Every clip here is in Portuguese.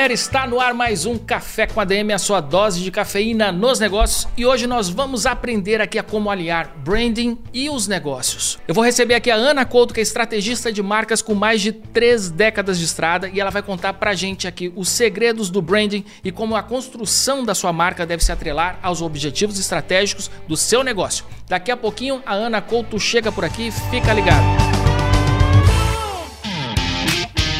Galera, está no ar mais um Café com a DM, a sua dose de cafeína nos negócios e hoje nós vamos aprender aqui a como aliar branding e os negócios. Eu vou receber aqui a Ana Couto, que é estrategista de marcas com mais de três décadas de estrada e ela vai contar pra gente aqui os segredos do branding e como a construção da sua marca deve se atrelar aos objetivos estratégicos do seu negócio. Daqui a pouquinho a Ana Couto chega por aqui, fica ligado.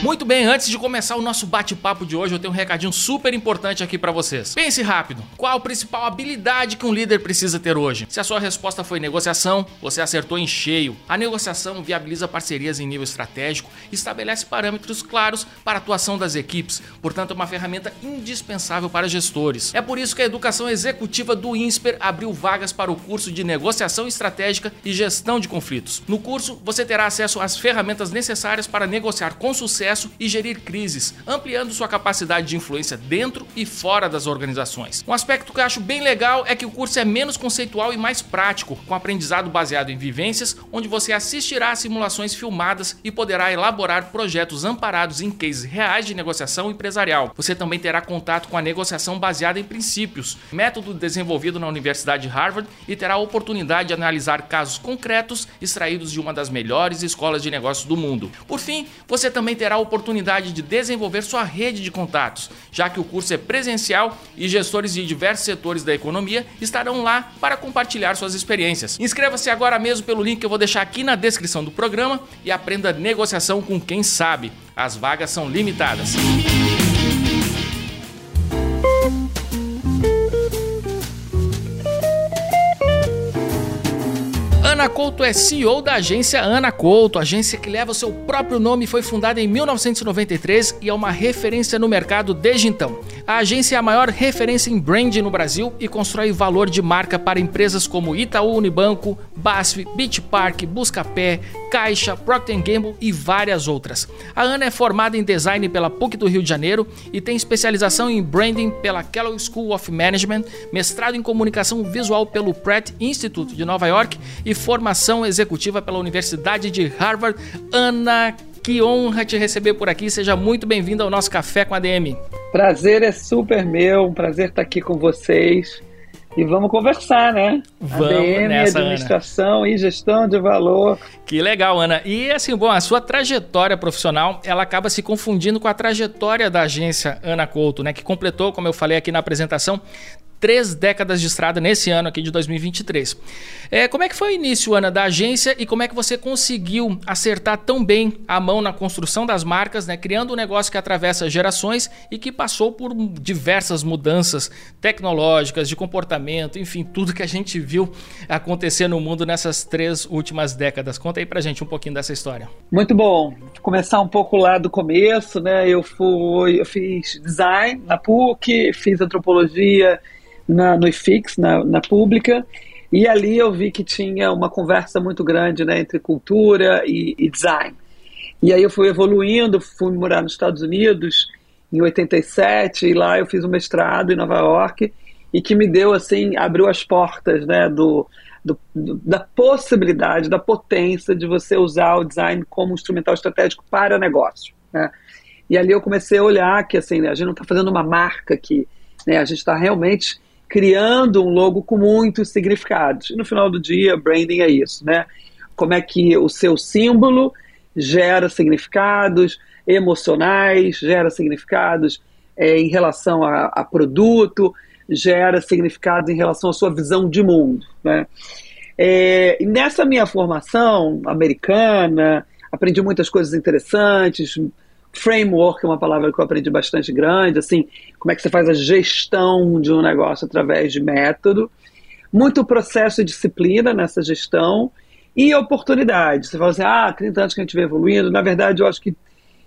Muito bem, antes de começar o nosso bate-papo de hoje, eu tenho um recadinho super importante aqui para vocês. Pense rápido. Qual a principal habilidade que um líder precisa ter hoje? Se a sua resposta foi negociação, você acertou em cheio. A negociação viabiliza parcerias em nível estratégico, estabelece parâmetros claros para a atuação das equipes, portanto, é uma ferramenta indispensável para gestores. É por isso que a educação executiva do INSPER abriu vagas para o curso de negociação estratégica e gestão de conflitos. No curso, você terá acesso às ferramentas necessárias para negociar com sucesso sucesso e gerir crises, ampliando sua capacidade de influência dentro e fora das organizações. Um aspecto que eu acho bem legal é que o curso é menos conceitual e mais prático, com aprendizado baseado em vivências, onde você assistirá a simulações filmadas e poderá elaborar projetos amparados em cases reais de negociação empresarial. Você também terá contato com a negociação baseada em princípios, método desenvolvido na Universidade de Harvard, e terá a oportunidade de analisar casos concretos extraídos de uma das melhores escolas de negócios do mundo. Por fim, você também terá oportunidade de desenvolver sua rede de contatos, já que o curso é presencial e gestores de diversos setores da economia estarão lá para compartilhar suas experiências. Inscreva-se agora mesmo pelo link que eu vou deixar aqui na descrição do programa e aprenda negociação com quem sabe. As vagas são limitadas. Ana Couto é CEO da agência Ana Couto, agência que leva o seu próprio nome foi fundada em 1993 e é uma referência no mercado desde então. A agência é a maior referência em brand no Brasil e constrói valor de marca para empresas como Itaú Unibanco, BASF, Beach Park, Buscapé, Caixa, Procter Gamble e várias outras. A Ana é formada em design pela PUC do Rio de Janeiro e tem especialização em branding pela Kellogg School of Management, mestrado em comunicação visual pelo Pratt Institute de Nova York e formação executiva pela Universidade de Harvard. Ana, que honra te receber por aqui. Seja muito bem-vinda ao nosso Café com a DM. Prazer é super meu, um prazer estar aqui com vocês. E vamos conversar, né? Vamos ADM, nessa, administração Ana. e gestão de valor. Que legal, Ana. E assim, bom, a sua trajetória profissional, ela acaba se confundindo com a trajetória da agência Ana Couto, né? Que completou, como eu falei aqui na apresentação, três décadas de estrada nesse ano aqui de 2023. É, como é que foi o início, Ana, da agência e como é que você conseguiu acertar tão bem a mão na construção das marcas, né, criando um negócio que atravessa gerações e que passou por diversas mudanças tecnológicas, de comportamento, enfim, tudo que a gente viu acontecer no mundo nessas três últimas décadas. Conta aí pra gente um pouquinho dessa história. Muito bom. Começar um pouco lá do começo, né? Eu fui, eu fiz design na PUC, fiz antropologia na, no IFIX, na, na pública, e ali eu vi que tinha uma conversa muito grande né, entre cultura e, e, design. E aí eu fui evoluindo, fui morar nos Estados Unidos em 87, e lá eu fiz um mestrado em Nova York, e que me deu, assim, abriu as portas né, do, do, da possibilidade, da potência de você usar o design como instrumental estratégico para negócio. Né? E ali eu comecei a olhar que assim, né, a gente não está fazendo uma marca aqui, né, a gente está realmente criando um logo com muitos significados. E no final do dia, branding é isso, né? Como é que o seu símbolo gera significados emocionais, gera significados é, em relação a, a, produto, gera significados em relação à sua visão de mundo, né? É, nessa minha formação americana, aprendi muitas coisas interessantes, Framework é uma palavra que eu aprendi bastante grande, assim, como é que você faz a gestão de um negócio através de método. Muito processo e disciplina nessa gestão e oportunidade. Você fala assim, ah, 30 anos que a gente vem evoluindo. Na verdade, eu acho que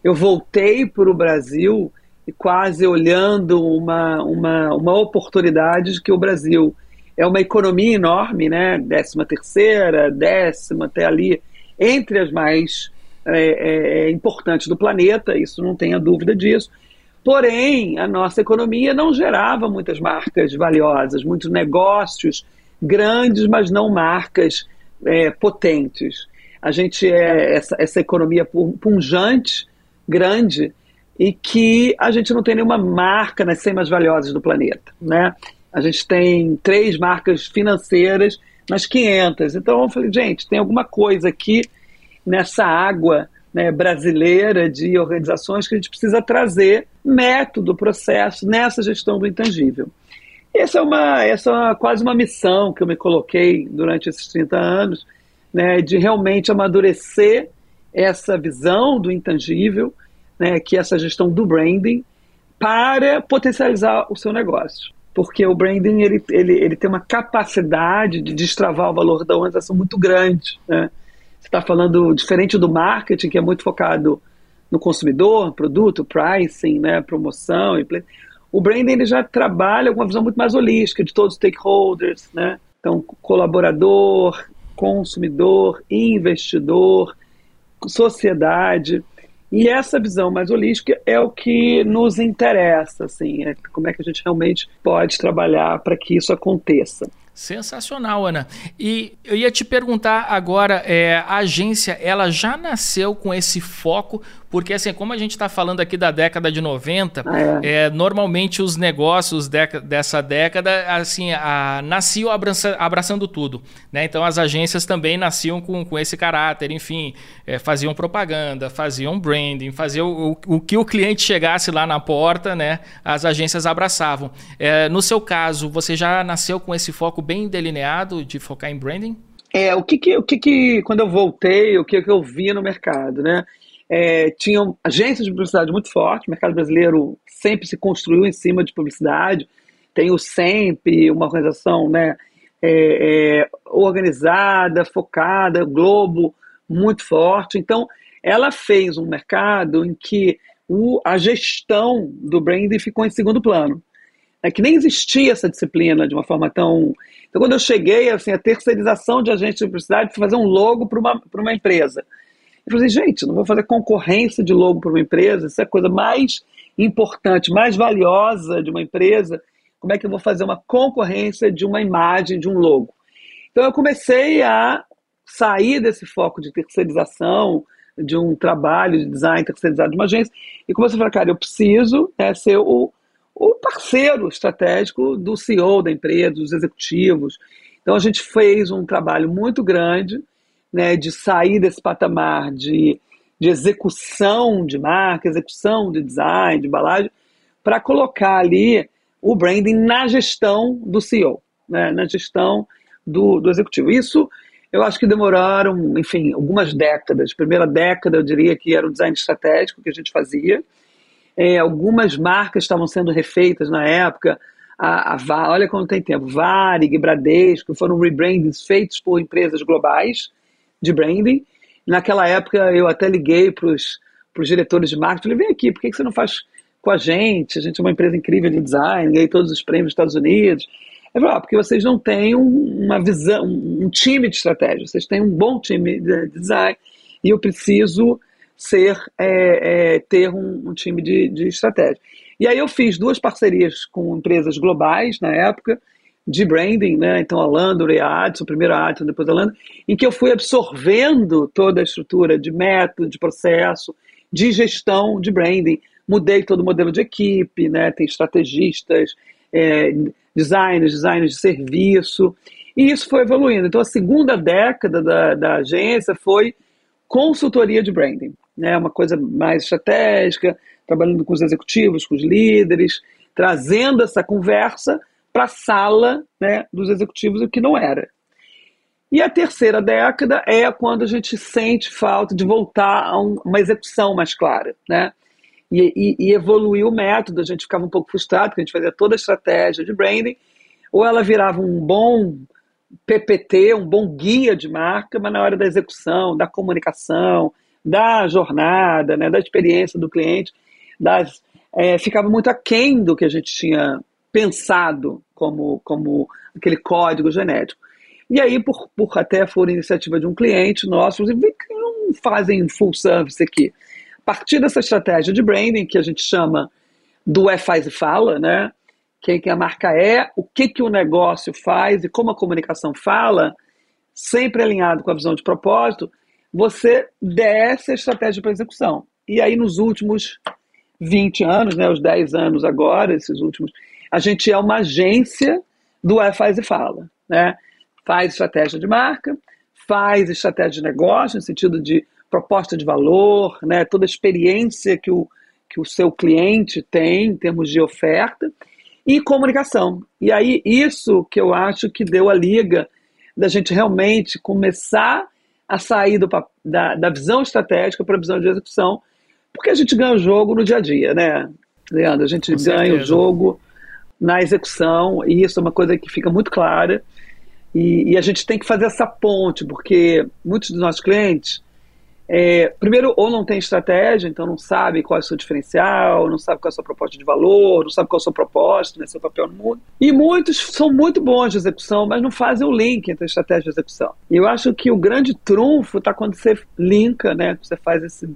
eu voltei para o Brasil e quase olhando uma, uma, uma oportunidade de que o Brasil é uma economia enorme, né? Décima terceira, décima, até ali, entre as mais é, é, importantes do planeta, isso não tenha dúvida disso. Porém, a nossa economia não gerava muitas marcas valiosas, muitos negócios grandes, mas não marcas é, potentes. A gente é essa, essa economia punjante, grande, e que a gente não tem nenhuma marca nas 100 mais valiosas do planeta, né? A gente tem três marcas financeiras nas 500. Então eu falei, gente, tem alguma coisa aqui nessa água né, brasileira de organizações que a gente precisa trazer método, processo nessa gestão do intangível. Essa é, uma, essa é uma, quase uma missão que eu me coloquei durante esses 30 anos, né, de realmente amadurecer essa visão do intangível, né, que é essa gestão do branding, para potencializar o seu negócio. Porque o branding ele, ele, ele tem uma capacidade de destravar o valor da organização muito grande. Né? Você está falando diferente do marketing, que é muito focado no consumidor, produto, pricing, né, promoção. E o branding ele já trabalha com uma visão muito mais holística de todos os stakeholders, né? Então, colaborador, consumidor, investidor, sociedade. E essa visão mais holística é o que nos interessa, assim, é como é que a gente realmente pode trabalhar para que isso aconteça. Sensacional, Ana. E eu ia te perguntar agora, é, a agência, ela já nasceu com esse foco porque, assim, como a gente está falando aqui da década de 90, ah, é. é. normalmente os negócios dessa década, assim, a, nasciam abraça, abraçando tudo. Né? Então, as agências também nasciam com, com esse caráter, enfim, é, faziam propaganda, faziam branding, faziam o, o, que o cliente chegasse lá na porta, né? As agências abraçavam. É, no seu caso, você já nasceu com esse foco bem delineado de focar em branding? É, o que que, o que, que quando eu voltei, o que, que eu vi no mercado, né? É, tinham agências de publicidade muito fortes, o mercado brasileiro sempre se construiu em cima de publicidade, tem o SEMP, uma organização né, é, é, organizada, focada, Globo, muito forte. Então, ela fez um mercado em que o, a gestão do branding ficou em segundo plano. É que nem existia essa disciplina de uma forma tão. Então, quando eu cheguei, assim, a terceirização de agentes de publicidade foi fazer um logo para uma, uma empresa. Eu falei, gente, não vou fazer concorrência de logo para uma empresa, isso é a coisa mais importante, mais valiosa de uma empresa. Como é que eu vou fazer uma concorrência de uma imagem, de um logo? Então eu comecei a sair desse foco de terceirização, de um trabalho de design terceirizado de uma agência, e comecei a falar, cara, eu preciso né, ser o, o parceiro estratégico do CEO da empresa, dos executivos. Então a gente fez um trabalho muito grande né, de sair desse patamar de, de execução de marca, execução de design, de embalagem, para colocar ali o branding na gestão do CEO, né, na gestão do, do executivo. Isso eu acho que demoraram, enfim, algumas décadas. Primeira década, eu diria que era o design estratégico que a gente fazia. É, algumas marcas estavam sendo refeitas na época. A, a, olha quando tem tempo. Varig, Bradesco, foram rebrandings feitos por empresas globais de branding. Naquela época eu até liguei para os diretores de marketing, falei, vem aqui, por que você não faz com a gente? A gente é uma empresa incrível de design, ganhei todos os prêmios dos Estados Unidos. Eu falei, ah, porque vocês não têm uma visão, um time de estratégia, vocês têm um bom time de design e eu preciso ser, é, é, ter um, um time de, de estratégia. E aí eu fiz duas parcerias com empresas globais na época, de branding, né? Então a Landor e a Adson, primeiro a Adson, depois a Landor, em que eu fui absorvendo toda a estrutura de método, de processo, de gestão de branding. Mudei todo o modelo de equipe, né? Tem estrategistas, é, designers, designers de serviço, e isso foi evoluindo. Então a segunda década da, da agência foi consultoria de branding, né? Uma coisa mais estratégica, trabalhando com os executivos, com os líderes, trazendo essa conversa para a sala né, dos executivos, o que não era. E a terceira década é quando a gente sente falta de voltar a um, uma execução mais clara, né? E, e, e, o método, a gente ficava um pouco frustrado, porque a gente fazia toda a estratégia de branding, ou ela virava um bom PPT, um bom guia de marca, mas na hora da execução, da comunicação, da jornada, né, da experiência do cliente, das, é, ficava muito aquém do que a gente tinha pensado como, como aquele código genético. E aí, por, por até for iniciativa de um cliente nosso, que não fazem full service aqui. A partir dessa estratégia de branding, que a gente chama do é, faz e fala, né? Quem que a marca é, o que, que o negócio faz e como a comunicação fala, sempre alinhado com a visão de propósito, você desce a estratégia para execução. E aí, nos últimos 20 anos, né, os 10 anos agora, esses últimos, a gente é uma agência do é, faz e fala. Né? Faz estratégia de marca, faz estratégia de negócio, no sentido de proposta de valor, né? toda a experiência que o, que o seu cliente tem em termos de oferta, e comunicação. E aí, isso que eu acho que deu a liga da gente realmente começar a sair do, da, da visão estratégica para a visão de execução, porque a gente ganha o jogo no dia a dia, né, Leandro? A gente Com ganha certeza. o jogo na execução, e isso é uma coisa que fica muito clara. E, e, a gente tem que fazer essa ponte, porque muitos dos nossos clientes é, primeiro, ou não tem estratégia, então não sabe qual é o seu diferencial, não sabe qual é a sua proposta de valor, não sabe qual é o seu propósito, né, seu papel no mundo. E muitos são muito bons de execução, mas não fazem o link entre a estratégia e a execução. E eu acho que o grande trunfo está quando você linka, né, você faz esse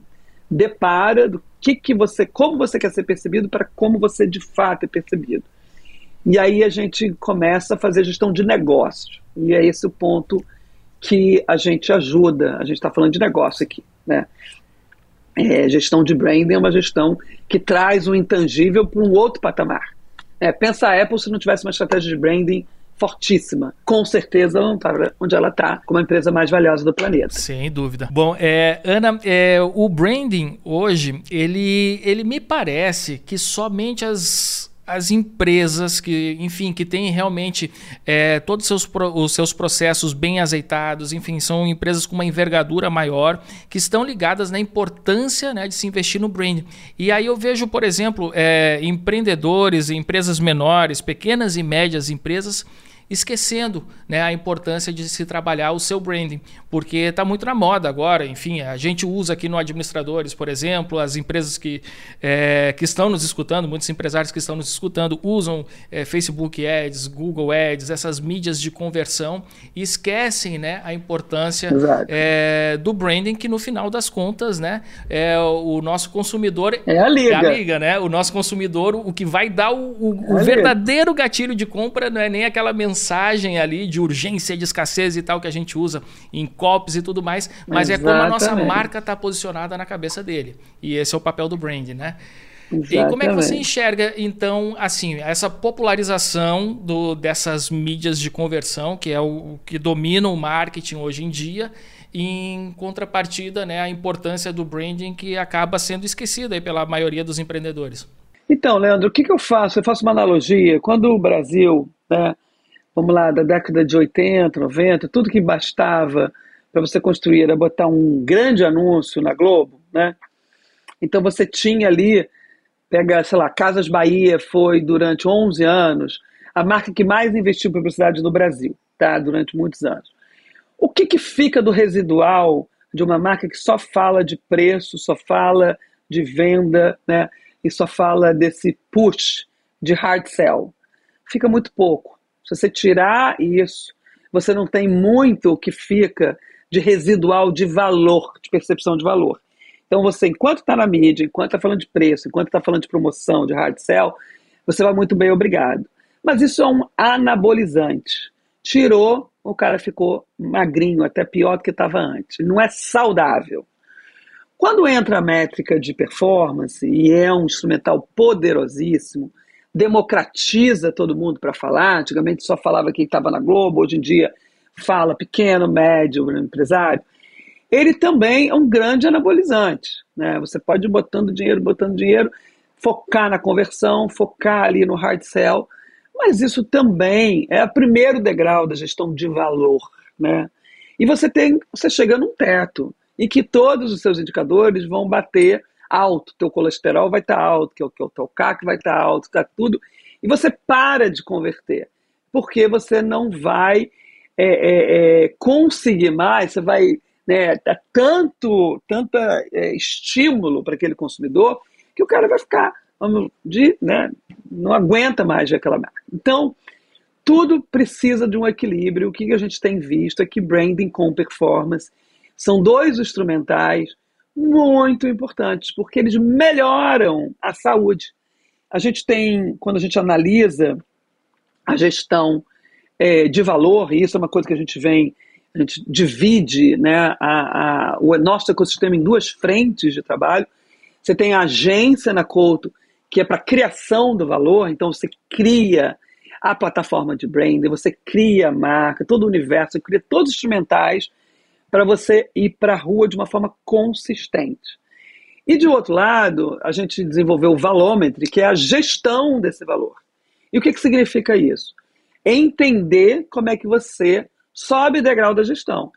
depara do que, que você, como você quer ser percebido para como você de fato é percebido. E aí a gente começa a fazer gestão de negócios. E é esse o ponto que a gente ajuda. A gente está falando de negócio aqui, né? É, gestão de branding é uma gestão que traz o intangível para um outro patamar. É, pensa a Apple se não tivesse uma estratégia de branding fortíssima. Com certeza ela não está onde ela está, como a empresa mais valiosa do planeta. Sem dúvida. Bom, é, Ana, é, o branding hoje, ele, ele me parece que somente as as empresas que, enfim, que têm realmente é, todos os seus, os seus processos bem azeitados, enfim, são empresas com uma envergadura maior, que estão ligadas na importância né, de se investir no branding. E aí eu vejo, por exemplo, é, empreendedores, empresas menores, pequenas e médias empresas esquecendo né, a importância de se trabalhar o seu branding, porque está muito na moda agora. Enfim, a gente usa aqui no Administradores, por exemplo, as empresas que, é, que estão nos escutando, muitos empresários que estão nos escutando, usam é, Facebook Ads, Google Ads, essas mídias de conversão e esquecem né, a importância é, do branding, que no final das contas né, é o nosso consumidor. É a liga. É a liga, né? O nosso consumidor, o que vai dar o, o, o verdadeiro gatilho de compra não é nem aquela mensagem mensagem ali de urgência, de escassez e tal que a gente usa em copies e tudo mais, mas Exatamente. é como a nossa marca está posicionada na cabeça dele. E esse é o papel do brand, né? Exatamente. E como é que você enxerga, então, assim, essa popularização do, dessas mídias de conversão, que é o que domina o marketing hoje em dia, em contrapartida, né, a importância do branding que acaba sendo esquecida pela maioria dos empreendedores? Então, Leandro, o que, que eu faço? Eu faço uma analogia. Quando o Brasil né, vamos lá, da década de 80, 90, tudo que bastava para você construir era botar um grande anúncio na Globo, né? Então você tinha ali, pega, sei lá, Casas Bahia foi durante 11 anos a marca que mais investiu em publicidade no Brasil, tá? Durante muitos anos. O que, que fica do residual de uma marca que só fala de preço, só fala de venda, né? E só fala desse push de hard sell? Fica muito pouco. Se você tirar isso, você não tem muito o que fica de residual de valor, de percepção de valor. Então você, enquanto está na mídia, enquanto está falando de preço, enquanto está falando de promoção, de hard sell, você vai muito bem, obrigado. Mas isso é um anabolizante. Tirou, o cara ficou magrinho, até pior do que estava antes. Não é saudável. Quando entra a métrica de performance, e é um instrumental poderosíssimo, democratiza todo mundo para falar. Antigamente só falava quem estava na Globo, hoje em dia fala pequeno, médio, empresário. Ele também é um grande anabolizante. Né? Você pode ir botando dinheiro, botando dinheiro, focar na conversão, focar ali no hard sell, mas isso também é o primeiro degrau da gestão de valor. Né? E você tem, você chega num teto e que todos os seus indicadores vão bater alto, teu colesterol vai estar tá alto, que o, que o teu CAC vai estar tá alto, está tudo, e você para de converter, porque você não vai é, é, é, conseguir mais, você vai né, dar tanto, tanta é, estímulo para aquele consumidor que o cara vai ficar de, né, não aguenta mais aquela marca. Então, tudo precisa de um equilíbrio. O que a gente tem visto é que branding com performance são dois instrumentais muito importantes, porque eles melhoram a saúde. A gente tem, quando a gente analisa a gestão é, de valor, e isso é uma coisa que a gente vem, a gente divide né, a, a, o nosso ecossistema em duas frentes de trabalho. Você tem a agência na Couto, que é para criação do valor, então você cria a plataforma de branding, você cria a marca, todo o universo, você cria todos os instrumentais para você ir para a rua de uma forma consistente. E de outro lado, a gente desenvolveu o Valometry, que é a gestão desse valor. E o que, que significa isso? Entender como é que você sobe o degrau da gestão.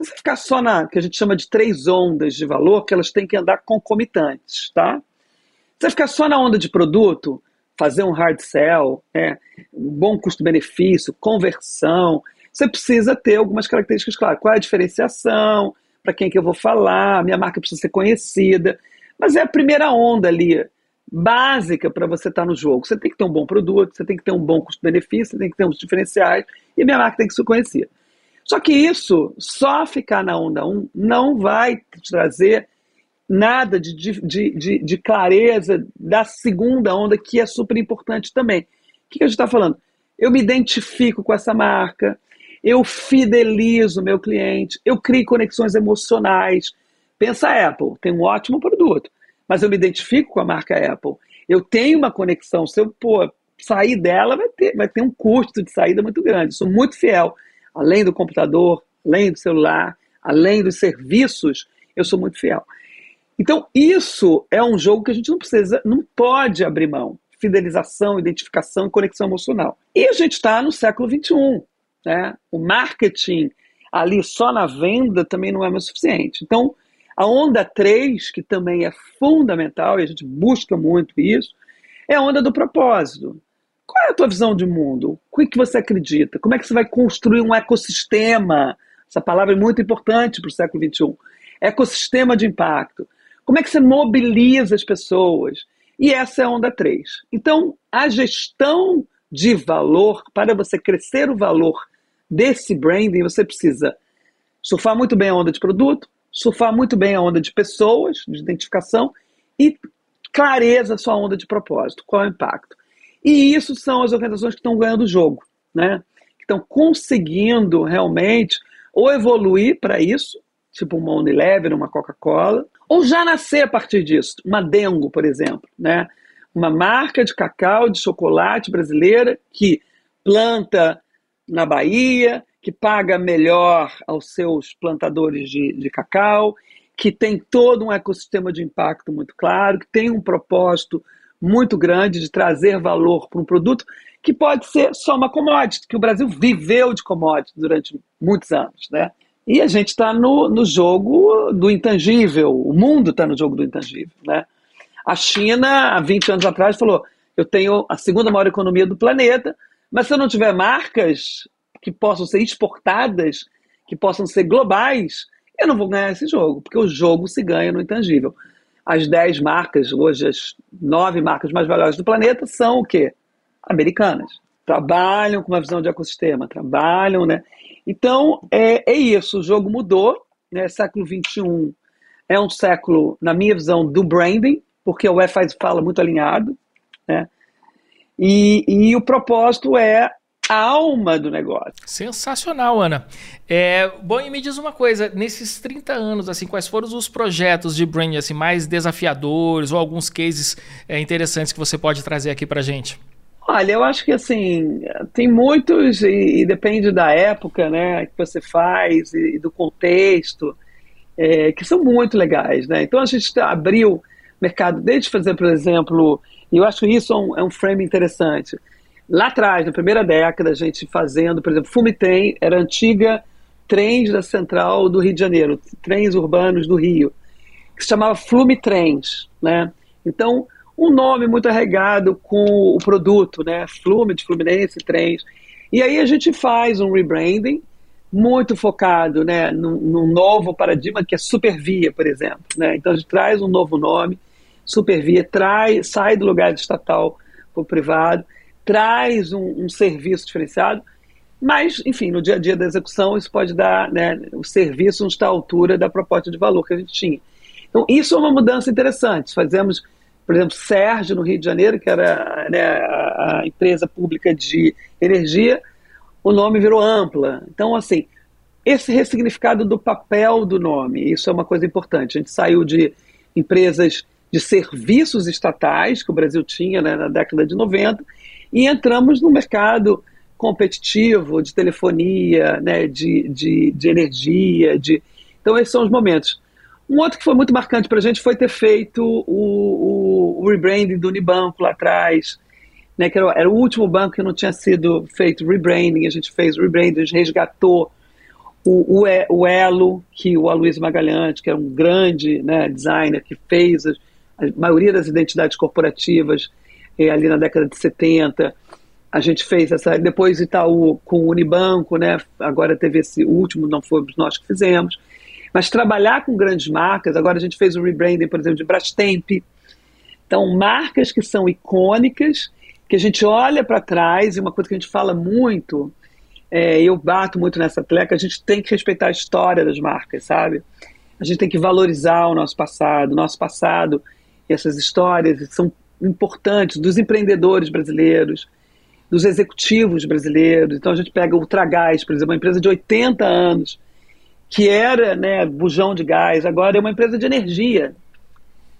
Se você ficar só na que a gente chama de três ondas de valor, que elas têm que andar concomitantes, tá? Se você ficar só na onda de produto, fazer um hard sell, é, um bom custo-benefício, conversão, você precisa ter algumas características claras. Qual é a diferenciação? Para quem que eu vou falar? Minha marca precisa ser conhecida. Mas é a primeira onda ali, básica para você estar tá no jogo. Você tem que ter um bom produto, você tem que ter um bom custo-benefício, você tem que ter uns diferenciais e minha marca tem que ser conhecida. Só que isso, só ficar na onda 1, não vai te trazer nada de, de, de, de, clareza da segunda onda, que é super importante também. O que a gente está falando? Eu me identifico com essa marca, eu fidelizo meu cliente, eu crio conexões emocionais. Pensa Apple, tem um ótimo produto, mas eu me identifico com a marca Apple. Eu tenho uma conexão, se eu pô, sair dela, vai ter, vai ter um custo de saída muito grande. sou muito fiel. Além do computador, além do celular, além dos serviços, eu sou muito fiel. Então, isso é um jogo que a gente não precisa, não pode abrir mão. Fidelização, identificação e conexão emocional. E a gente está no século XXI. Né? O marketing ali só na venda também não é mais suficiente. Então, a onda 3, que também é fundamental, e a gente busca muito isso, é a onda do propósito. Qual é a tua visão de mundo? O que, que você acredita? Como é que você vai construir um ecossistema? Essa palavra é muito importante para o século XXI. Ecossistema de impacto. Como é que você mobiliza as pessoas? E essa é a onda 3. Então, a gestão de valor, para você crescer o valor desse branding, você precisa surfar muito bem a onda de produto, surfar muito bem a onda de pessoas, de identificação e clareza a sua onda de propósito, qual é o impacto. E isso são as organizações que estão ganhando o jogo, né? Que estão conseguindo realmente ou evoluir para isso, tipo uma Unilever, uma Coca-Cola, ou já nascer a partir disso, uma Dengo, por exemplo, né? Uma marca de cacau, de chocolate brasileira que planta na Bahia, que paga melhor aos seus plantadores de, de cacau, que tem todo um ecossistema de impacto muito claro, que tem um propósito muito grande de trazer valor para um produto que pode ser só uma commodity, que o Brasil viveu de commodity durante muitos anos, né? E a gente está no, no jogo do intangível, o mundo está no jogo do intangível, né? A China, há 20 anos atrás, falou: eu tenho a segunda maior economia do planeta, mas se eu não tiver marcas que possam ser exportadas, que possam ser globais, eu não vou ganhar esse jogo, porque o jogo se ganha no intangível. As 10 marcas, hoje as 9 marcas mais valiosas do planeta são o quê? Americanas. Trabalham com uma visão de ecossistema, trabalham, né? Então, é, é isso, o jogo mudou, né? Século XXI é um século, na minha visão, do branding, porque o Wi-Fi fala muito alinhado, né? E, e o propósito é a alma do negócio. Sensacional, Ana. É, bom, e me diz uma coisa, nesses 30 anos, assim, quais foram os projetos de branding assim, mais desafiadores ou alguns cases é, interessantes que você pode trazer aqui pra gente? Olha, eu acho que assim, tem muitos, e, e depende da época né, que você faz e, e do contexto, é, que são muito legais. Né? Então a gente abriu mercado desde fazer, por exemplo, e eu acho isso um, é um frame interessante Lá atrás, na primeira década, a gente fazendo, por exemplo, Fumitem era antiga trens da central do Rio de Janeiro, trens urbanos do Rio, que se chamava Flumitrens, né? Então, um nome muito arregado com o produto, né? Flume de Fluminense, trens. E aí a gente faz um rebranding muito focado, né, num, num novo paradigma que é Supervia, por exemplo, né? Então a gente traz um novo nome, supervia, traz, sai do lugar estatal para o privado, traz um, um, serviço diferenciado, mas, enfim, no dia a dia da execução, isso pode dar, né, o serviço não está à altura da proposta de valor que a gente tinha. Então, isso é uma mudança interessante. Fazemos, por exemplo, Sérgio, no Rio de Janeiro, que era né, a, a empresa pública de energia, o nome virou Ampla. Então, assim, esse ressignificado do papel do nome, isso é uma coisa importante. A gente saiu de empresas de serviços estatais, que o Brasil tinha né, na década de 90, e entramos no mercado competitivo de telefonia, né, de, de, de energia. De... Então, esses são os momentos. Um outro que foi muito marcante para a gente foi ter feito o, o, o rebranding do Unibanco lá atrás, né, que era, era, o último banco que não tinha sido feito rebranding, a gente fez rebranding, a gente resgatou o, o, o Elo, que o Aloysio Magalhães, que é um grande né, designer que fez a, a, maioria das identidades corporativas eh, ali na década de 70, a gente fez essa, depois Itaú com o Unibanco, né, agora teve esse último, não fomos nós que fizemos, mas trabalhar com grandes marcas, agora a gente fez o rebranding, por exemplo, de Brastemp, então marcas que são icônicas, que a gente olha para trás, e uma coisa que a gente fala muito, é, eu bato muito nessa tecla, a gente tem que respeitar a história das marcas, sabe? A gente tem que valorizar o nosso passado. O nosso passado e essas histórias são importantes dos empreendedores brasileiros, dos executivos brasileiros. Então a gente pega o Ultragás, por exemplo, uma empresa de 80 anos, que era né, bujão de gás, agora é uma empresa de energia.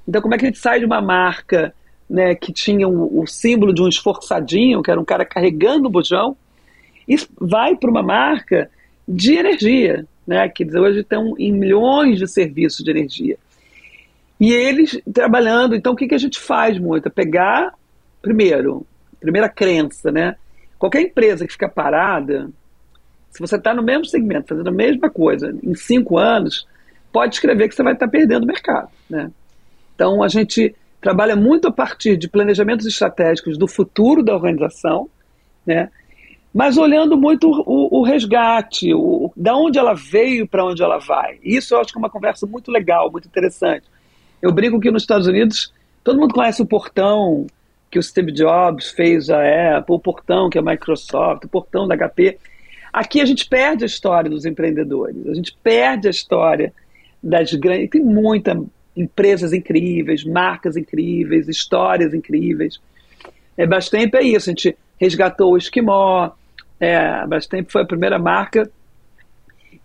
Então como é que a gente sai de uma marca né, que tinha o, o símbolo de um esforçadinho, que era um cara carregando o bujão, e vai para uma marca de energia, né, que hoje estão em milhões de serviços de energia. E eles trabalhando, então o que, que a gente faz muito? É pegar, primeiro, primeira crença, né? Qualquer empresa que fica parada, se você está no mesmo segmento, fazendo a mesma coisa, em cinco anos, pode escrever que você vai estar tá perdendo mercado, né? Então a gente trabalha muito a partir de planejamentos estratégicos do futuro da organização, né? mas olhando muito o, o resgate, o, da onde ela veio para onde ela vai. Isso eu acho que é uma conversa muito legal, muito interessante. Eu brinco que nos Estados Unidos todo mundo conhece o portão que o Steve Jobs fez a Apple, o portão que é a Microsoft, o portão da HP. Aqui a gente perde a história dos empreendedores, a gente perde a história das grandes. Tem muitas empresas incríveis, marcas incríveis, histórias incríveis. É, bastante é isso, a gente resgatou o Esquimó, é, a Brastemp foi a primeira marca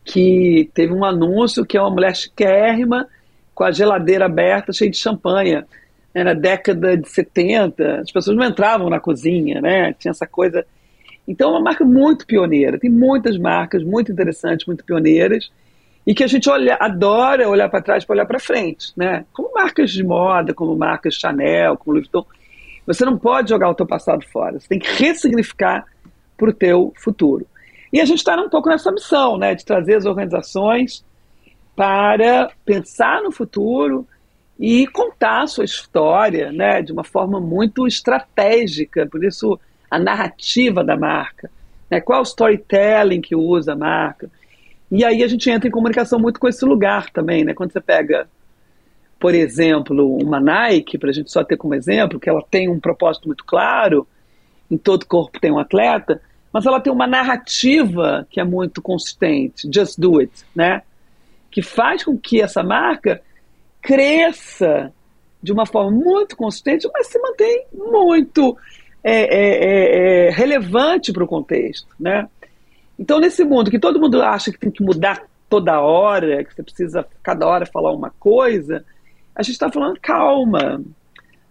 que teve um anúncio que é uma mulher chiquérrima com a geladeira aberta, cheia de champanhe. Na década de 70, as pessoas não entravam na cozinha, né? Tinha essa coisa. Então, é uma marca muito pioneira. Tem muitas marcas muito interessantes, muito pioneiras e que a gente olha, adora olhar para trás para olhar para frente, né? Como marcas de moda, como marcas Chanel, como Louis Vuitton. Você não pode jogar o teu passado fora. Você tem que ressignificar para o teu futuro. E a gente está um pouco nessa missão, né, de trazer as organizações para pensar no futuro e contar a sua história, né, de uma forma muito estratégica. Por isso a narrativa da marca, né, qual é o storytelling que usa a marca. E aí a gente entra em comunicação muito com esse lugar também, né? Quando você pega, por exemplo, uma Nike, para a gente só ter como exemplo, que ela tem um propósito muito claro, em todo corpo tem um atleta, mas ela tem uma narrativa que é muito consistente, just do it, né? Que faz com que essa marca cresça de uma forma muito consistente, mas se mantém muito é, é, é, é relevante para o contexto, né? Então, nesse mundo que todo mundo acha que tem que mudar toda hora, que você precisa cada hora falar uma coisa, a gente está falando calma.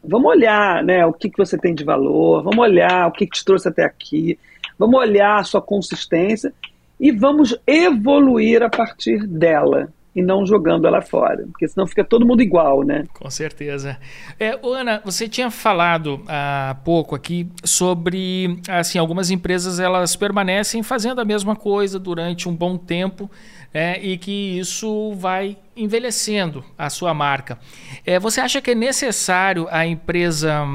Vamos olhar né, o que, que você tem de valor, vamos olhar o que, que te trouxe até aqui, vamos olhar a sua consistência e vamos evoluir a partir dela e não jogando ela fora, porque senão fica todo mundo igual, né? Com certeza. É, Ana, você tinha falado há pouco aqui sobre assim algumas empresas elas permanecem fazendo a mesma coisa durante um bom tempo é, e que isso vai envelhecendo a sua marca. É, você acha que é necessário a empresa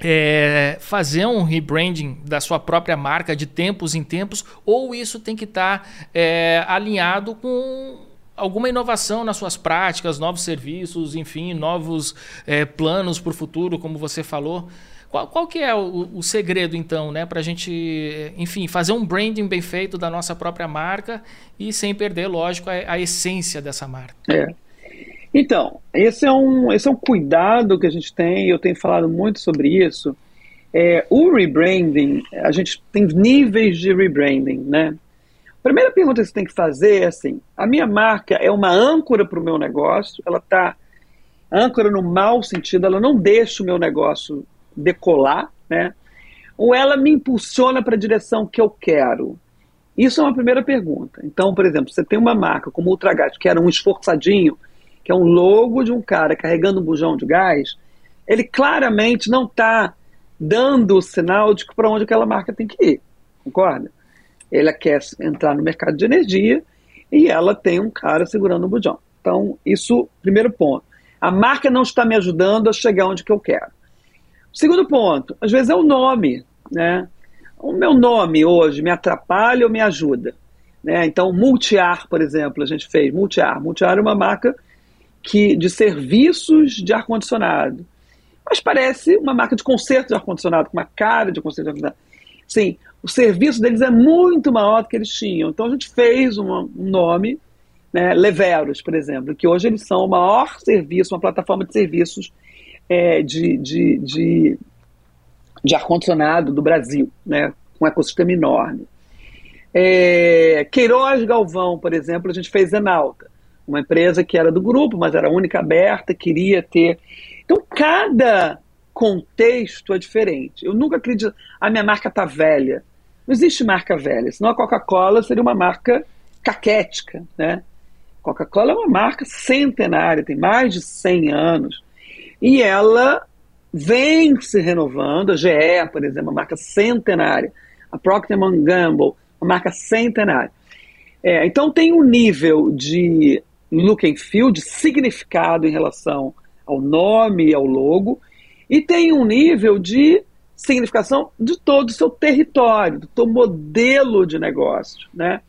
é, fazer um rebranding da sua própria marca de tempos em tempos, ou isso tem que estar tá, é, alinhado com alguma inovação nas suas práticas, novos serviços, enfim, novos é, planos para o futuro, como você falou. Qual, qual que é o, o segredo, então, né, para a gente, enfim, fazer um branding bem feito da nossa própria marca e sem perder, lógico, a, a essência dessa marca? É. Então, esse é, um, esse é um cuidado que a gente tem, eu tenho falado muito sobre isso. É, o rebranding, a gente tem níveis de rebranding, né? A primeira pergunta que você tem que fazer é assim: a minha marca é uma âncora para o meu negócio, ela está âncora no mau sentido, ela não deixa o meu negócio decolar, né? Ou ela me impulsiona para a direção que eu quero? Isso é uma primeira pergunta. Então, por exemplo, você tem uma marca como Ultragás, que era um esforçadinho, que é um logo de um cara carregando um bujão de gás, ele claramente não está dando o sinal de para onde aquela marca tem que ir. Concorda? Ele quer entrar no mercado de energia e ela tem um cara segurando o bujão. Então, isso, primeiro ponto. A marca não está me ajudando a chegar onde que eu quero. Segundo ponto, às vezes é o nome, né? O meu nome hoje me atrapalha ou me ajuda? Né? Então, Multiar, por exemplo, a gente fez Multiar. Multiar é uma marca que de serviços de ar-condicionado. Mas parece uma marca de conserto de ar-condicionado, com uma cara de conserto de ar-condicionado. Sim, o serviço deles é muito maior do que eles tinham. Então a gente fez um nome, né, Leveros, por exemplo, que hoje eles são o maior serviço, uma plataforma de serviços é, de, de, de, de ar-condicionado do Brasil, né, com um ecossistema enorme. É, Queiroz Galvão, por exemplo, a gente fez Enalta, uma empresa que era do grupo, mas era única aberta, queria ter. Então, cada contexto é diferente. Eu nunca acredito, a minha marca está velha. Não existe marca velha, senão a Coca-Cola seria uma marca caquética, né? Coca-Cola é uma marca centenária, tem mais de 100 anos. E ela vem se renovando. A GE, por exemplo, uma marca centenária. A Procter Gamble, uma marca centenária. É, então tem um nível de look and feel, de significado em relação ao nome e ao logo, e tem um nível de significação de todo o seu território, do seu modelo de negócio, né?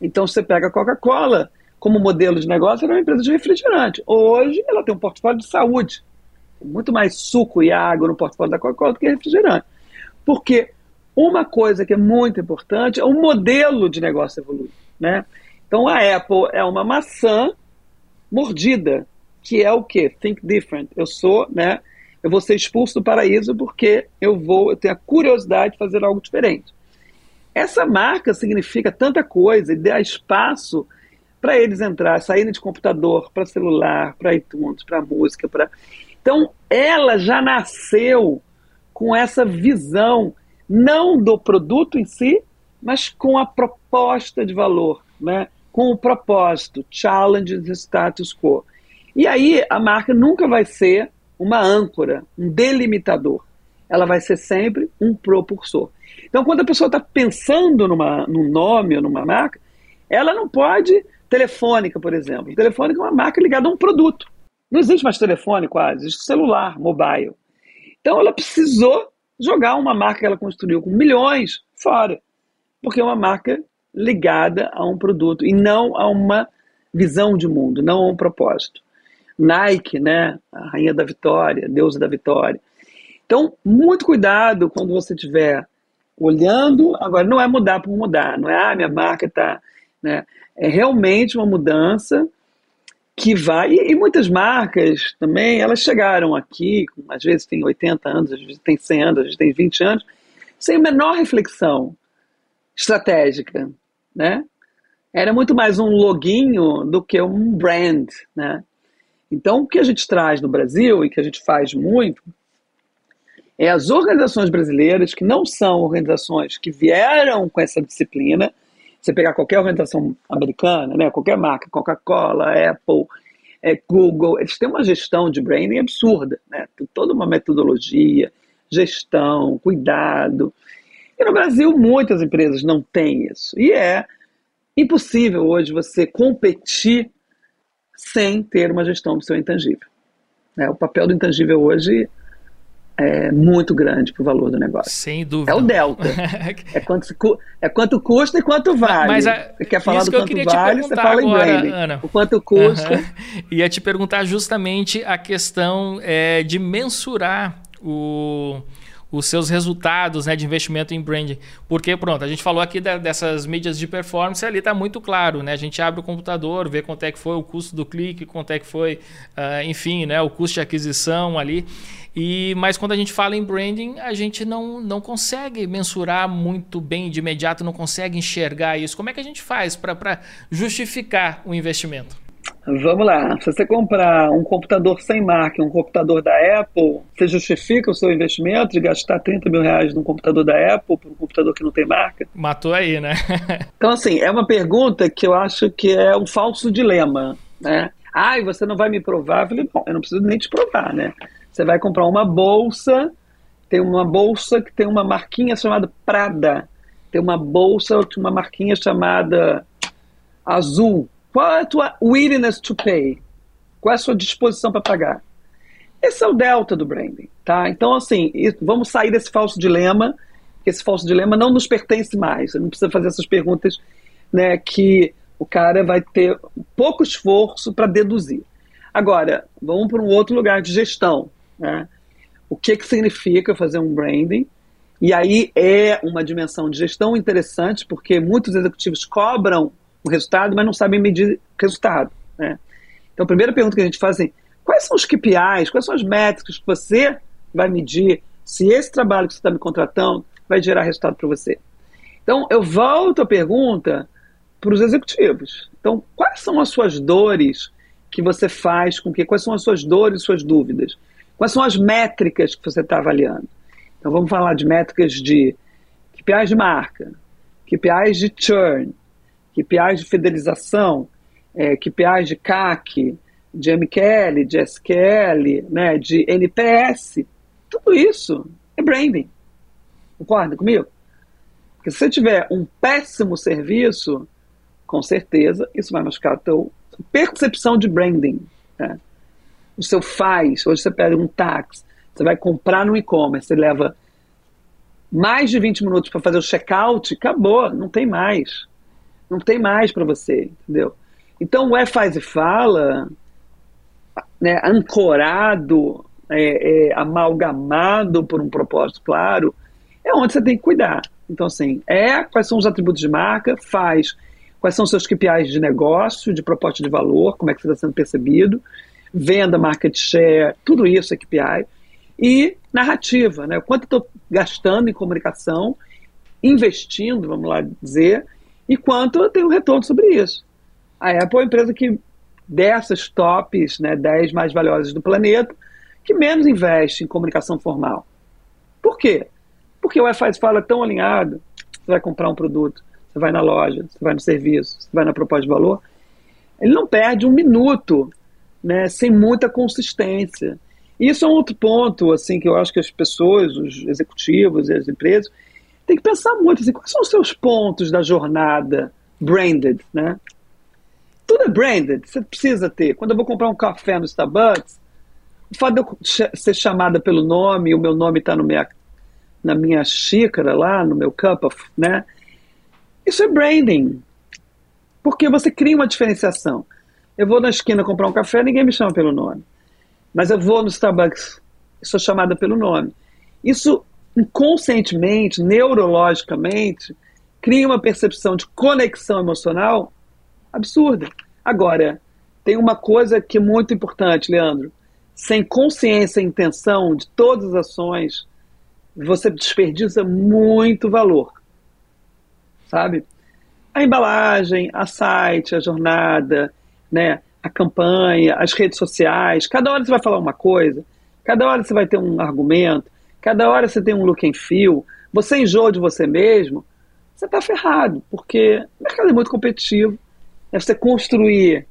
Então você pega a Coca-Cola como modelo de negócio, era uma empresa de refrigerante. Hoje ela tem um portfólio de saúde muito mais suco e água no portfólio da Coca-Cola do que refrigerante. Porque uma coisa que é muito importante é o modelo de negócio evoluir. Né? Então a Apple é uma maçã mordida, que é o quê? Think different. Eu sou, né? Eu vou ser expulso do paraíso porque eu vou, eu tenho a curiosidade de fazer algo diferente. Essa marca significa tanta coisa e dá espaço para eles entrar, saírem de computador para celular, para iTunes, para música, para então, ela já nasceu com essa visão, não do produto em si, mas com a proposta de valor, né? Com o propósito, challenge the status quo. E aí a marca nunca vai ser uma âncora, um delimitador. Ela vai ser sempre um propulsor. Então, quando a pessoa está pensando numa, num nome ou numa marca, ela não pode. Telefônica, por exemplo. Telefônica é uma marca ligada a um produto. Não existe mais telefone quase, existe celular, mobile. Então ela precisou jogar uma marca que ela construiu com milhões fora, porque é uma marca ligada a um produto e não a uma visão de mundo, não a um propósito. Nike, né, a rainha da vitória, deusa da vitória. Então, muito cuidado quando você estiver olhando. Agora, não é mudar por mudar, não é, ah, minha marca está. Né, é realmente uma mudança que vai. E, e, muitas marcas também, elas chegaram aqui, às vezes tem 80 anos, às vezes tem 100 anos, às vezes tem 20 anos, sem a menor reflexão estratégica, né? Era muito mais um loginho do que um brand, né? Então, o que a gente traz no Brasil e que a gente faz muito é as organizações brasileiras que não são organizações que vieram com essa disciplina, você pegar qualquer organização americana, né, qualquer marca, Coca-Cola, Apple, é, Google, eles têm uma gestão de branding absurda, né? Tem toda uma metodologia, gestão, cuidado. E no Brasil, muitas empresas não têm isso. E é impossível hoje você competir sem ter uma gestão do seu intangível. É, o papel do intangível hoje é muito grande para o valor do negócio. Sem dúvida. É o delta. é, quanto, é quanto custa e quanto vale. Mas a, você quer falar do que quanto vale, você fala agora, em branding. Ana. O quanto custa. Uhum. Ia te perguntar justamente a questão é, de mensurar o os seus resultados né, de investimento em branding. Porque, pronto, a gente falou aqui da, dessas mídias de performance, ali está muito claro, né? A gente abre o computador, vê quanto é que foi o custo do clique, quanto é que foi, uh, enfim, né, o custo de aquisição ali. E, mas quando a gente fala em branding, a gente não, não consegue mensurar muito bem de imediato, não consegue enxergar isso. Como é que a gente faz para justificar o investimento? Vamos lá. Se você comprar um computador sem marca, um computador da Apple, você justifica o seu investimento de gastar 30 mil reais num computador da Apple por um computador que não tem marca? Matou aí, né? então, assim, é uma pergunta que eu acho que é um falso dilema, né? Ah, e você não vai me provar? Eu falei, bom, eu não preciso nem te provar, né? Você vai comprar uma bolsa, tem uma bolsa que tem uma marquinha chamada Prada, tem uma bolsa, uma marquinha chamada Azul, qual é a tua willingness to pay? Qual é a sua disposição para pagar? Esse é o delta do branding, tá? Então, assim, vamos sair desse falso dilema, que esse falso dilema não nos pertence mais. Não precisa fazer essas perguntas, né, que o cara vai ter pouco esforço para deduzir. Agora, vamos para um outro lugar de gestão, né? O que, que significa fazer um branding? E aí é uma dimensão de gestão interessante, porque muitos executivos cobram o resultado, mas não sabem medir resultado. Né? Então, a primeira pergunta que a gente faz é: quais são os KPIs, quais são as métricas que você vai medir se esse trabalho que você está me contratando vai gerar resultado para você? Então, eu volto a pergunta para os executivos. Então, quais são as suas dores que você faz com que? Quais são as suas dores suas dúvidas? Quais são as métricas que você está avaliando? Então, vamos falar de métricas de KPIs de marca, KPIs de churn, KPIs de fidelização, é, KPIs de CAC, de MQL, de SQL, né, de NPS, tudo isso é branding. Concorda comigo? Porque se você tiver um péssimo serviço, com certeza isso vai machucar a tua percepção de branding. Né? O seu faz, hoje você pega um táxi, você vai comprar no e-commerce, você leva mais de 20 minutos para fazer o checkout, acabou, não tem mais. Não tem mais para você, entendeu? Então o é faz e fala, né, ancorado, é, é, amalgamado por um propósito claro, é onde você tem que cuidar. Então, assim, é quais são os atributos de marca, faz quais são os seus KPIs de negócio, de proposta de valor, como é que você está sendo percebido, venda, market share, tudo isso é KPI. E narrativa, né? Quanto eu estou gastando em comunicação, investindo, vamos lá dizer, e quanto eu tenho retorno sobre isso. A Apple é a empresa que, dessas tops, né, 10 mais valiosas do planeta, que menos investe em comunicação formal. Por quê? Porque o Wi-Fi fala tão alinhado, você vai comprar um produto, você vai na loja, você vai no serviço, você vai na proposta de valor, ele não perde um minuto né, sem muita consistência. Isso é um outro ponto assim que eu acho que as pessoas, os executivos e as empresas tem que pensar muito assim, quais são os seus pontos da jornada branded, né? Tudo é branded, você precisa ter. Quando eu vou comprar um café no Starbucks, o fato de eu ser chamada pelo nome, o meu nome está minha, na minha xícara lá, no meu cup of, né? Isso é branding. Porque você cria uma diferenciação. Eu vou na esquina comprar um café, ninguém me chama pelo nome. Mas eu vou no Starbucks, sou chamada pelo nome. Isso inconscientemente, neurologicamente, cria uma percepção de conexão emocional absurda. Agora, tem uma coisa que é muito importante, Leandro. Sem consciência e intenção de todas as ações, você desperdiça muito valor. Sabe? A embalagem, a site, a jornada, né, a campanha, as redes sociais, cada hora você vai falar uma coisa, cada hora você vai ter um argumento, cada hora você tem um look and feel, você enjoa de você mesmo, você está ferrado, porque o mercado é muito competitivo. É você construir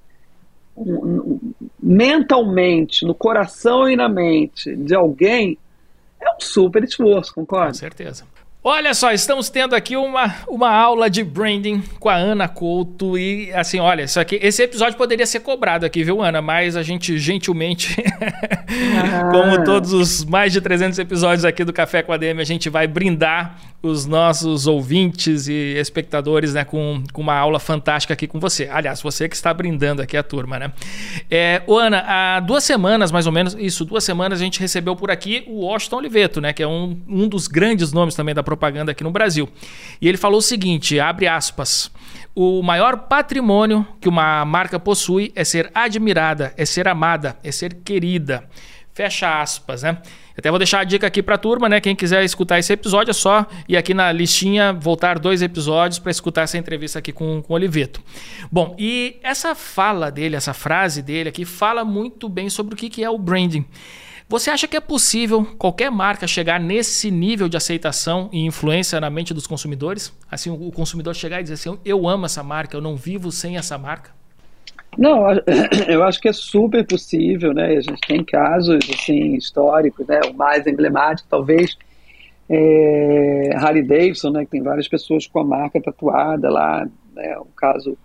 mentalmente, no coração e na mente de alguém, é um super esforço, concorda? Com certeza. Olha só, estamos tendo aqui uma, uma aula de branding com a Ana Couto e assim, olha, isso aqui, esse episódio poderia ser cobrado aqui, viu, Ana? Mas a gente gentilmente, ah. como todos os mais de 300 episódios aqui do Café com a DM, a gente vai brindar os nossos ouvintes e espectadores, né, com, com uma aula fantástica aqui com você. Aliás, você que está brindando aqui a turma, né? É, Ana, há duas semanas, mais ou menos, isso, duas semanas, a gente recebeu por aqui o Washington Oliveto, né, que é um, um dos grandes nomes também da propaganda aqui no Brasil. E ele falou o seguinte, abre aspas, o maior patrimônio que uma marca possui é ser admirada, é ser amada, é ser querida. Fecha aspas, né? Até vou deixar a dica aqui para a turma, né? Quem quiser escutar esse episódio é só ir aqui na listinha, voltar dois episódios para escutar essa entrevista aqui com, com o Oliveto. Bom, e essa fala dele, essa frase dele aqui, fala muito bem sobre o que, que é o branding. Você acha que é possível qualquer marca chegar nesse nível de aceitação e influência na mente dos consumidores? Assim, o consumidor chegar e dizer assim: eu amo essa marca, eu não vivo sem essa marca? Não, eu acho que é super possível, né? A gente tem casos assim históricos, né? O mais emblemático, talvez, é Harley Davidson, né? Que tem várias pessoas com a marca tatuada lá, né? Um caso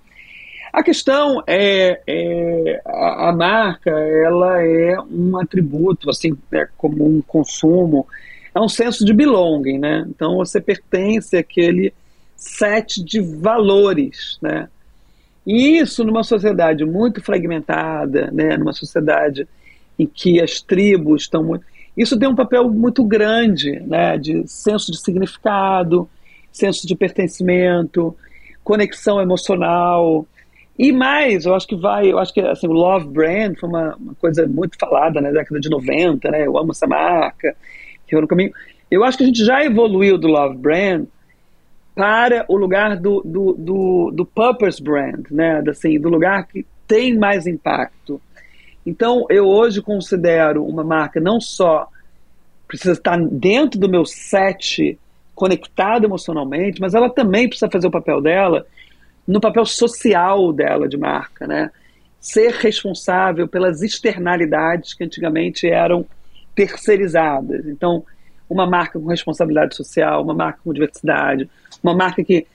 a questão é, é a, a, marca, ela é um atributo, assim, é como um consumo, é um senso de belonging, né? Então você pertence àquele set de valores, né? E isso numa sociedade muito fragmentada, né? Numa sociedade em que as tribos estão muito... Isso tem um papel muito grande, né? De senso de significado, senso de pertencimento, conexão emocional, e mais, eu acho que vai, eu acho que assim, o Love Brand foi uma, uma coisa muito falada na década de 90, né? Eu amo essa marca, que no caminho. Eu acho que a gente já evoluiu do Love Brand para o lugar do, do, do, do Purpose Brand, né? Assim, do lugar que tem mais impacto. Então, eu hoje considero uma marca não só precisa estar dentro do meu set conectado emocionalmente, mas ela também precisa fazer o papel dela no papel social dela de marca, né? Ser responsável pelas externalidades que antigamente eram terceirizadas. Então, uma marca com responsabilidade social, uma marca com diversidade, uma marca que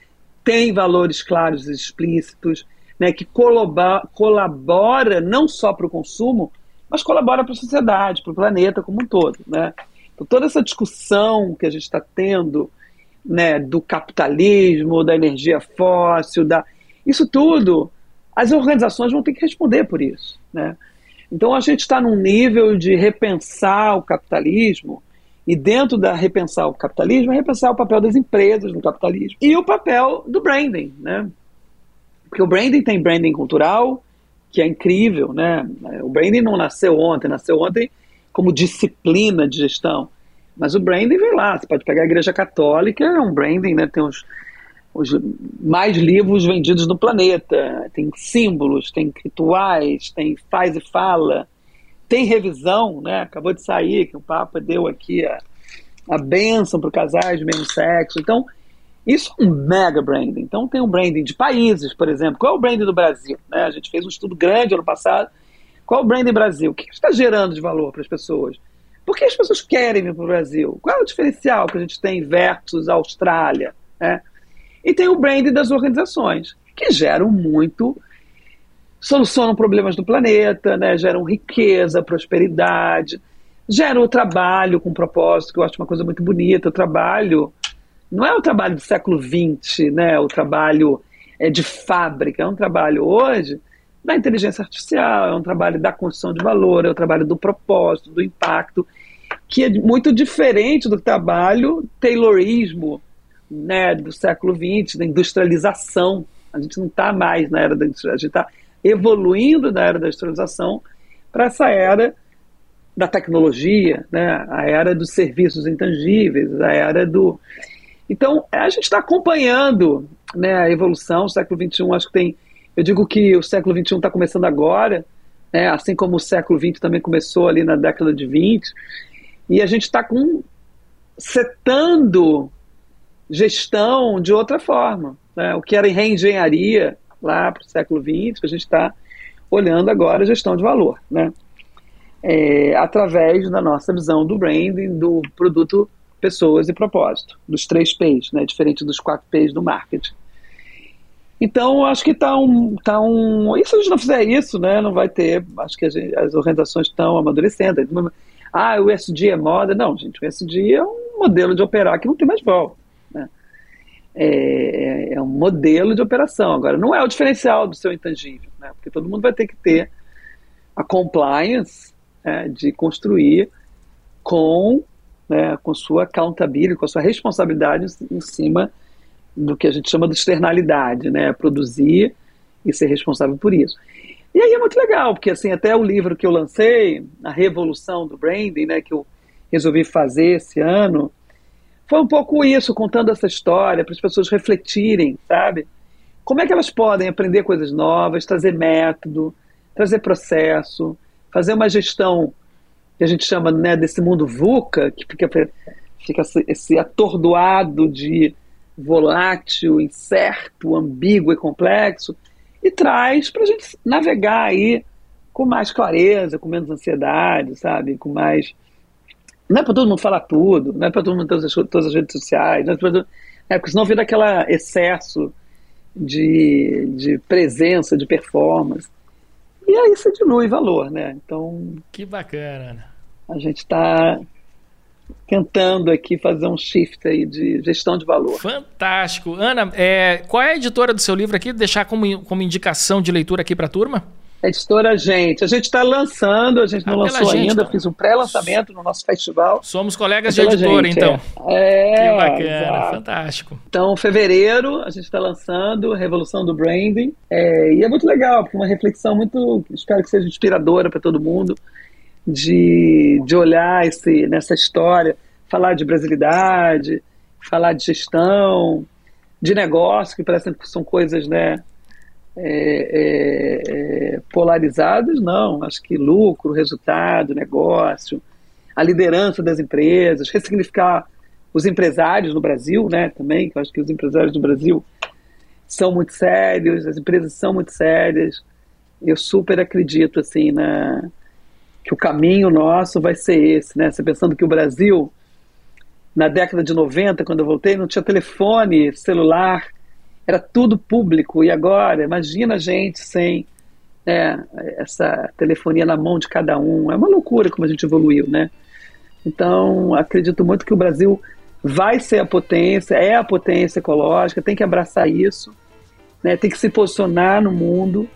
tem valores claros e explícitos, né, que colabora, colabora não só para o consumo, mas colabora para a sociedade, para o planeta como um todo. Né? Então, toda essa discussão que a gente está tendo né, do capitalismo, da energia fóssil, da isso tudo, as organizações vão ter que responder por isso, né? Então a gente está num nível de repensar o capitalismo e dentro da repensar o capitalismo, é repensar o papel das empresas no capitalismo e o papel do branding, né? Porque o branding tem branding cultural, que é incrível, né? O branding não nasceu ontem, nasceu ontem como disciplina de gestão. Mas o branding vem lá. Você pode pegar a Igreja Católica, é um branding, né? Tem os, os mais livros vendidos no planeta. Tem símbolos, tem rituais, tem faz e fala, tem revisão, né? Acabou de sair que o Papa deu aqui a, a bênção para casais de mesmo sexo. Então, isso é um mega branding. Então, tem um branding de países, por exemplo. Qual é o branding do Brasil? Né? A gente fez um estudo grande ano passado. Qual é o branding Brasil? O que está gerando de valor para as pessoas? Por que as pessoas querem vir para o Brasil? Qual é o diferencial que a gente tem versus a Austrália? Né? E tem o brand das organizações, que geram muito, solucionam problemas do planeta, né? geram riqueza, prosperidade, geram o trabalho com propósito, que eu acho uma coisa muito bonita. O trabalho não é o trabalho do século XX, né? o trabalho é, de fábrica, é um trabalho hoje da inteligência artificial, é um trabalho da construção de valor, é o um trabalho do propósito, do impacto, que é muito diferente do trabalho taylorismo né, do século XX, da industrialização. A gente não está mais na era da industrialização, a gente está evoluindo da era da industrialização para essa era da tecnologia, né, a era dos serviços intangíveis, a era do... Então, a gente está acompanhando né, a evolução, o século XXI acho que tem eu digo que o século XXI está começando agora, né, assim como o século XX também começou ali na década de 20, e a gente está com setando gestão de outra forma. Né? O que era reengenharia lá para o século XX, a gente está olhando agora a gestão de valor, né? É, através da nossa visão do branding, do produto pessoas e propósito, dos três P's, né, diferente dos quatro P's do marketing. Então, acho que está um, tá um. E se a gente não fizer isso, né, não vai ter. Acho que gente, as organizações estão amadurecendo. Ah, o SD é moda. Não, gente, o SD é um modelo de operar que não tem mais volta. Né? É, é, um modelo de operação. Agora, não é o diferencial do seu intangível, né? porque todo mundo vai ter que ter a compliance né, de construir com, né, com sua accountability, com a sua responsabilidade em cima do que a gente chama de externalidade, né? Produzir e ser responsável por isso. E aí é muito legal, porque assim, até o livro que eu lancei, A Revolução do Branding, né, que eu resolvi fazer esse ano, foi um pouco isso, contando essa história, para as pessoas refletirem, sabe? Como é que elas podem aprender coisas novas, trazer método, trazer processo, fazer uma gestão que a gente chama né, desse mundo VUCA, que fica, fica esse atordoado de volátil, incerto, ambíguo e complexo, e traz para a gente navegar aí com mais clareza, com menos ansiedade, sabe? Com mais. Não é para todo mundo falar tudo, não é para todo mundo ter todas as redes sociais, não é, todo... é porque senão vira aquele excesso de, de presença, de performance. E aí você dilui valor, né? Então. Que bacana. A gente está tentando aqui fazer um shift aí de gestão de valor. Fantástico. Ana, é, qual é a editora do seu livro aqui? Deixar como, como indicação de leitura aqui para a turma? Editora Gente. A gente está lançando, a gente não ah, lançou gente, ainda, fiz um pré-lançamento no nosso festival. Somos colegas de editora, gente, então. É. é que bacana, exato. fantástico. Então, fevereiro, a gente está lançando Revolução do Branding. É, e é muito legal, porque é uma reflexão muito, espero que seja inspiradora para todo mundo de, de olhar esse, nessa história, falar de brasilidade, falar de gestão, de negócio, que parecem que são coisas né, é, é, é, polarizadas, não. Acho que lucro, resultado, negócio, a liderança das empresas, ressignificar os empresários no Brasil, né, também, que eu acho que os empresários do Brasil são muito sérios, as empresas são muito sérias. Eu super acredito, assim, na, que o caminho nosso vai ser esse, né? Você pensando que o Brasil, na década de 90, quando eu voltei, não tinha telefone, celular, era tudo público. E agora, imagina a gente sem né, essa telefonia na mão de cada um. É uma loucura como a gente evoluiu, né? Então, acredito muito que o Brasil vai ser a potência, é a potência ecológica, tem que abraçar isso, né, tem que se posicionar no mundo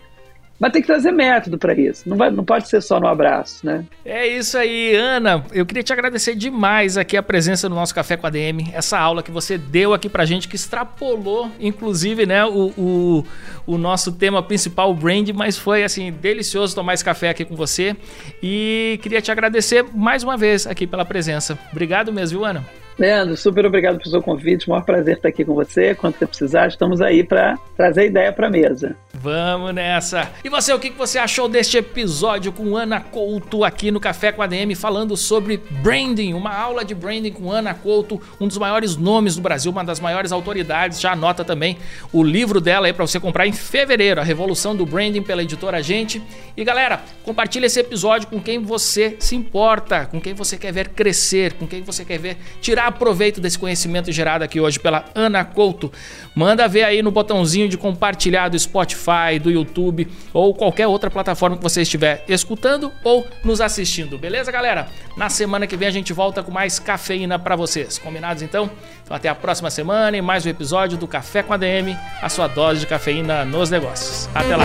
mas tem que trazer método para isso. Não, vai, não pode ser só no abraço, né? É isso aí, Ana. Eu queria te agradecer demais aqui a presença no nosso Café com a DM, essa aula que você deu aqui pra gente, que extrapolou, inclusive, né, o, o, o nosso tema principal, o brand, mas foi, assim, delicioso tomar esse café aqui com você. E queria te agradecer mais uma vez aqui pela presença. Obrigado mesmo, viu, Ana? Leandro, super obrigado pelo seu convite. Maior prazer estar aqui com você. Quando você precisar, estamos aí para trazer ideia para a mesa. Vamos nessa. E você, o que você achou deste episódio com Ana Couto aqui no Café com a DM falando sobre branding, uma aula de branding com Ana Couto, um dos maiores nomes do Brasil, uma das maiores autoridades. Já anota também o livro dela aí para você comprar em fevereiro, A Revolução do Branding pela editora Gente. E galera, compartilha esse episódio com quem você se importa, com quem você quer ver crescer, com quem você quer ver tirar proveito desse conhecimento gerado aqui hoje pela Ana Couto, manda ver aí no botãozinho de compartilhar do Spotify, do YouTube ou qualquer outra plataforma que você estiver escutando ou nos assistindo, beleza, galera? Na semana que vem a gente volta com mais cafeína para vocês. Combinados então? Então até a próxima semana e mais um episódio do Café com a DM, a sua dose de cafeína nos negócios. Até lá.